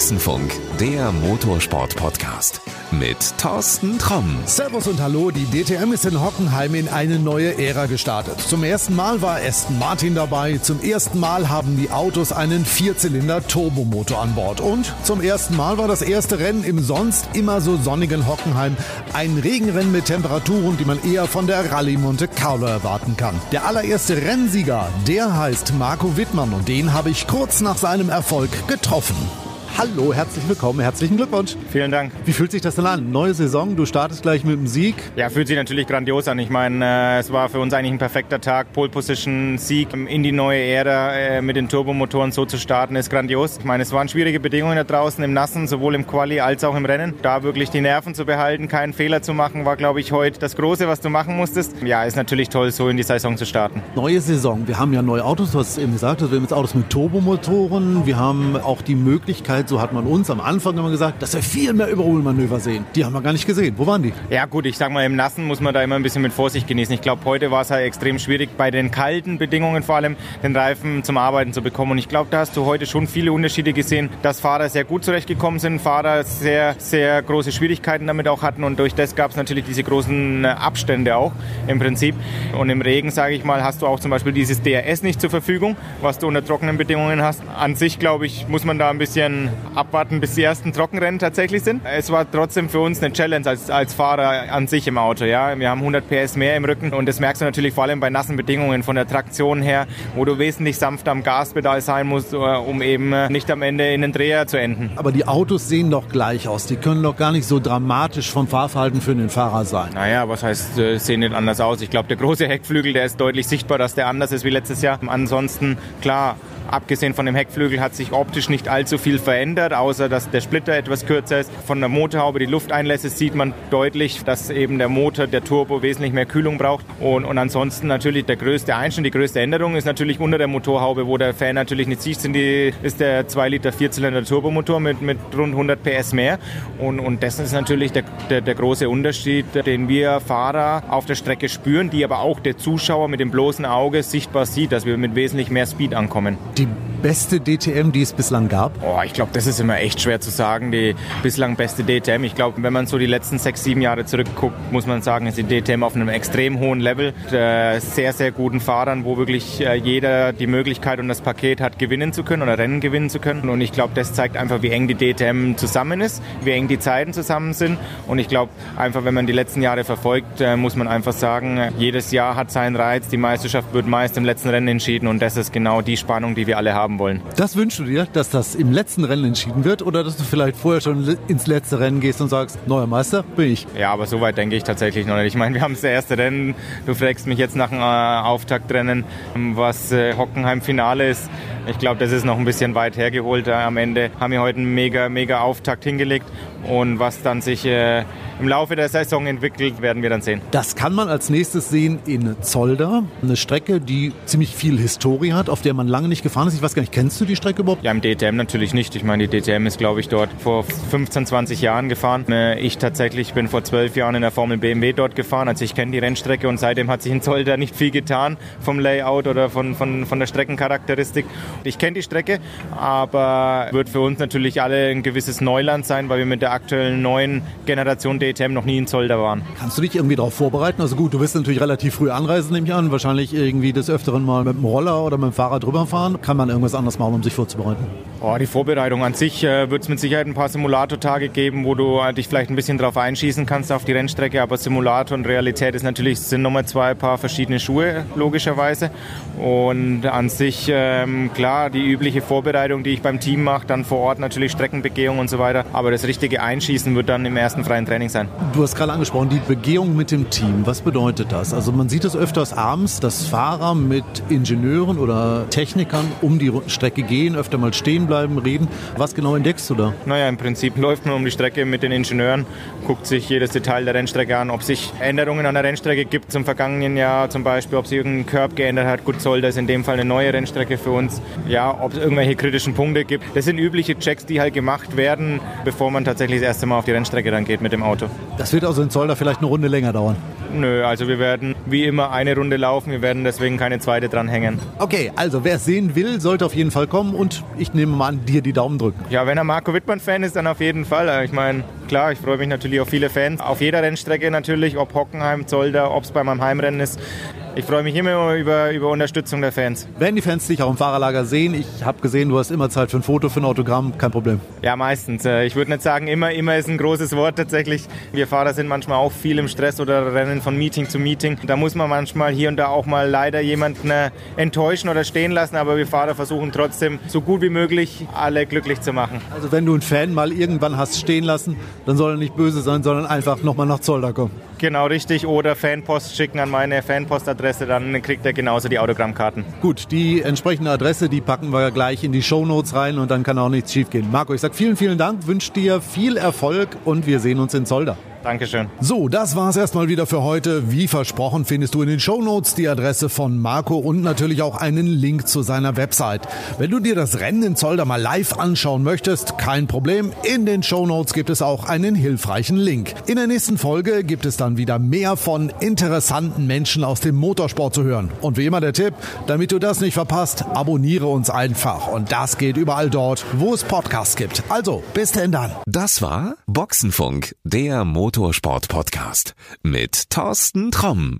Boxenfunk, der Motorsport-Podcast mit Thorsten Tromm. Servus und Hallo, die DTM ist in Hockenheim in eine neue Ära gestartet. Zum ersten Mal war Aston Martin dabei, zum ersten Mal haben die Autos einen Vierzylinder-Turbomotor an Bord und zum ersten Mal war das erste Rennen im sonst immer so sonnigen Hockenheim ein Regenrennen mit Temperaturen, die man eher von der Rallye Monte Carlo erwarten kann. Der allererste Rennsieger, der heißt Marco Wittmann und den habe ich kurz nach seinem Erfolg getroffen. Hallo, herzlich willkommen, herzlichen Glückwunsch. Vielen Dank. Wie fühlt sich das denn an? Neue Saison, du startest gleich mit dem Sieg. Ja, fühlt sich natürlich grandios an. Ich meine, äh, es war für uns eigentlich ein perfekter Tag. Pole Position, Sieg in die neue Ära äh, mit den Turbomotoren so zu starten, ist grandios. Ich meine, es waren schwierige Bedingungen da draußen im Nassen, sowohl im Quali als auch im Rennen. Da wirklich die Nerven zu behalten, keinen Fehler zu machen, war, glaube ich, heute das Große, was du machen musstest. Ja, ist natürlich toll, so in die Saison zu starten. Neue Saison. Wir haben ja neue Autos, du hast es eben gesagt, also wir haben jetzt Autos mit Turbomotoren. Wir haben auch die Möglichkeit, so hat man uns am Anfang immer gesagt, dass wir viel mehr Überholmanöver sehen. Die haben wir gar nicht gesehen. Wo waren die? Ja gut, ich sag mal, im Nassen muss man da immer ein bisschen mit Vorsicht genießen. Ich glaube, heute war es halt extrem schwierig, bei den kalten Bedingungen vor allem den Reifen zum Arbeiten zu bekommen. Und ich glaube, da hast du heute schon viele Unterschiede gesehen, dass Fahrer sehr gut zurechtgekommen sind, Fahrer sehr, sehr große Schwierigkeiten damit auch hatten. Und durch das gab es natürlich diese großen Abstände auch im Prinzip. Und im Regen, sage ich mal, hast du auch zum Beispiel dieses DRS nicht zur Verfügung, was du unter trockenen Bedingungen hast. An sich, glaube ich, muss man da ein bisschen abwarten bis die ersten Trockenrennen tatsächlich sind. Es war trotzdem für uns eine Challenge als, als Fahrer an sich im Auto. Ja. Wir haben 100 PS mehr im Rücken und das merkst du natürlich vor allem bei nassen Bedingungen von der Traktion her, wo du wesentlich sanfter am Gaspedal sein musst, äh, um eben äh, nicht am Ende in den Dreher zu enden. Aber die Autos sehen doch gleich aus. Die können doch gar nicht so dramatisch vom Fahrverhalten für den Fahrer sein. Naja, was heißt, äh, sehen nicht anders aus? Ich glaube, der große Heckflügel, der ist deutlich sichtbar, dass der anders ist wie letztes Jahr. Ansonsten, klar, Abgesehen von dem Heckflügel hat sich optisch nicht allzu viel verändert, außer dass der Splitter etwas kürzer ist. Von der Motorhaube, die Lufteinlässe, sieht man deutlich, dass eben der Motor, der Turbo, wesentlich mehr Kühlung braucht. Und, und ansonsten natürlich der größte Einschnitt, die größte Änderung ist natürlich unter der Motorhaube, wo der Fan natürlich nicht sieht, sind die, ist der 2 Liter Vierzylinder Turbomotor mit, mit rund 100 PS mehr. Und, und das ist natürlich der, der, der große Unterschied, den wir Fahrer auf der Strecke spüren, die aber auch der Zuschauer mit dem bloßen Auge sichtbar sieht, dass wir mit wesentlich mehr Speed ankommen die beste DTM, die es bislang gab? Oh, ich glaube, das ist immer echt schwer zu sagen, die bislang beste DTM. Ich glaube, wenn man so die letzten sechs, sieben Jahre zurückguckt, muss man sagen, ist die DTM auf einem extrem hohen Level. Äh, sehr, sehr guten Fahrern, wo wirklich äh, jeder die Möglichkeit und das Paket hat, gewinnen zu können oder Rennen gewinnen zu können. Und ich glaube, das zeigt einfach, wie eng die DTM zusammen ist, wie eng die Zeiten zusammen sind. Und ich glaube, einfach, wenn man die letzten Jahre verfolgt, äh, muss man einfach sagen, jedes Jahr hat seinen Reiz. Die Meisterschaft wird meist im letzten Rennen entschieden und das ist genau die Spannung, die wir alle haben wollen. Das wünschst du dir, dass das im letzten Rennen entschieden wird oder dass du vielleicht vorher schon ins letzte Rennen gehst und sagst, neuer Meister bin ich? Ja, aber so weit denke ich tatsächlich noch nicht. Ich meine, wir haben das erste Rennen. Du fragst mich jetzt nach dem äh, Auftaktrennen, was äh, Hockenheim-Finale ist. Ich glaube, das ist noch ein bisschen weit hergeholt. Äh, am Ende haben wir heute einen mega, mega Auftakt hingelegt und was dann sich äh, im Laufe der Saison entwickelt, werden wir dann sehen. Das kann man als nächstes sehen in Zolder. Eine Strecke, die ziemlich viel Historie hat, auf der man lange nicht gefahren ist. Ich weiß gar nicht, kennst du die Strecke überhaupt? Ja, im DTM natürlich nicht. Ich meine, die DTM ist, glaube ich, dort vor 15, 20 Jahren gefahren. Äh, ich tatsächlich bin vor zwölf Jahren in der Formel BMW dort gefahren. Also ich kenne die Rennstrecke und seitdem hat sich in Zolder nicht viel getan vom Layout oder von, von, von der Streckencharakteristik. Ich kenne die Strecke, aber wird für uns natürlich alle ein gewisses Neuland sein, weil wir mit der aktuellen neuen Generation DTM DTM noch nie in Zolder waren. Kannst du dich irgendwie darauf vorbereiten? Also gut, du wirst natürlich relativ früh anreisen, nehme ich an. Wahrscheinlich irgendwie des Öfteren mal mit dem Roller oder mit dem Fahrrad drüber fahren. Kann man irgendwas anderes machen, um sich vorzubereiten? Oh, die Vorbereitung an sich äh, wird es mit Sicherheit ein paar Simulatortage geben, wo du äh, dich vielleicht ein bisschen drauf einschießen kannst auf die Rennstrecke. Aber Simulator und Realität ist natürlich, sind nochmal zwei paar verschiedene Schuhe, logischerweise. Und an sich, ähm, klar, die übliche Vorbereitung, die ich beim Team mache, dann vor Ort natürlich Streckenbegehung und so weiter. Aber das richtige Einschießen wird dann im ersten freien Training sein. Du hast gerade angesprochen, die Begehung mit dem Team. Was bedeutet das? Also man sieht es öfters abends, dass Fahrer mit Ingenieuren oder Technikern um die Strecke gehen, öfter mal stehen bleiben, reden. Was genau entdeckst du da? Naja, im Prinzip läuft man um die Strecke mit den Ingenieuren, guckt sich jedes Detail der Rennstrecke an, ob sich Änderungen an der Rennstrecke gibt zum vergangenen Jahr, zum Beispiel, ob sich irgendein Curb geändert hat. Gut, soll das in dem Fall eine neue Rennstrecke für uns. Ja, ob es irgendwelche kritischen Punkte gibt. Das sind übliche Checks, die halt gemacht werden, bevor man tatsächlich das erste Mal auf die Rennstrecke dann geht mit dem Auto. Das wird also in Zolder vielleicht eine Runde länger dauern. Nö, also wir werden wie immer eine Runde laufen, wir werden deswegen keine zweite dranhängen. Okay, also wer es sehen will, sollte auf jeden Fall kommen und ich nehme mal an, dir die Daumen drücken. Ja, wenn er Marco Wittmann-Fan ist, dann auf jeden Fall. Ich meine, klar, ich freue mich natürlich auf viele Fans. Auf jeder Rennstrecke natürlich, ob Hockenheim, Zolder, ob es bei meinem Heimrennen ist. Ich freue mich immer über, über Unterstützung der Fans. Wenn die Fans dich auch im Fahrerlager sehen, ich habe gesehen, du hast immer Zeit für ein Foto, für ein Autogramm, kein Problem. Ja, meistens. Äh, ich würde nicht sagen, immer, immer ist ein großes Wort tatsächlich. Wir Fahrer sind manchmal auch viel im Stress oder rennen von Meeting zu Meeting. Da muss man manchmal hier und da auch mal leider jemanden äh, enttäuschen oder stehen lassen, aber wir Fahrer versuchen trotzdem so gut wie möglich alle glücklich zu machen. Also wenn du einen Fan mal irgendwann hast stehen lassen, dann soll er nicht böse sein, sondern einfach nochmal nach Zolder kommen. Genau, richtig. Oder Fanpost schicken an meine Fanpostadresse, dann kriegt er genauso die Autogrammkarten. Gut, die entsprechende Adresse, die packen wir gleich in die Shownotes rein und dann kann auch nichts schiefgehen. Marco, ich sage vielen, vielen Dank, wünsche dir viel Erfolg und wir sehen uns in Zolder. Dankeschön. So, das war's erstmal wieder für heute. Wie versprochen findest du in den Shownotes die Adresse von Marco und natürlich auch einen Link zu seiner Website. Wenn du dir das Rennen in Zolder mal live anschauen möchtest, kein Problem. In den Shownotes gibt es auch einen hilfreichen Link. In der nächsten Folge gibt es dann wieder mehr von interessanten Menschen aus dem Motorsport zu hören. Und wie immer der Tipp, damit du das nicht verpasst, abonniere uns einfach. Und das geht überall dort, wo es Podcasts gibt. Also, bis denn dann. Das war Boxenfunk, der Motorsport Motorsport-Podcast mit Thorsten Tromm.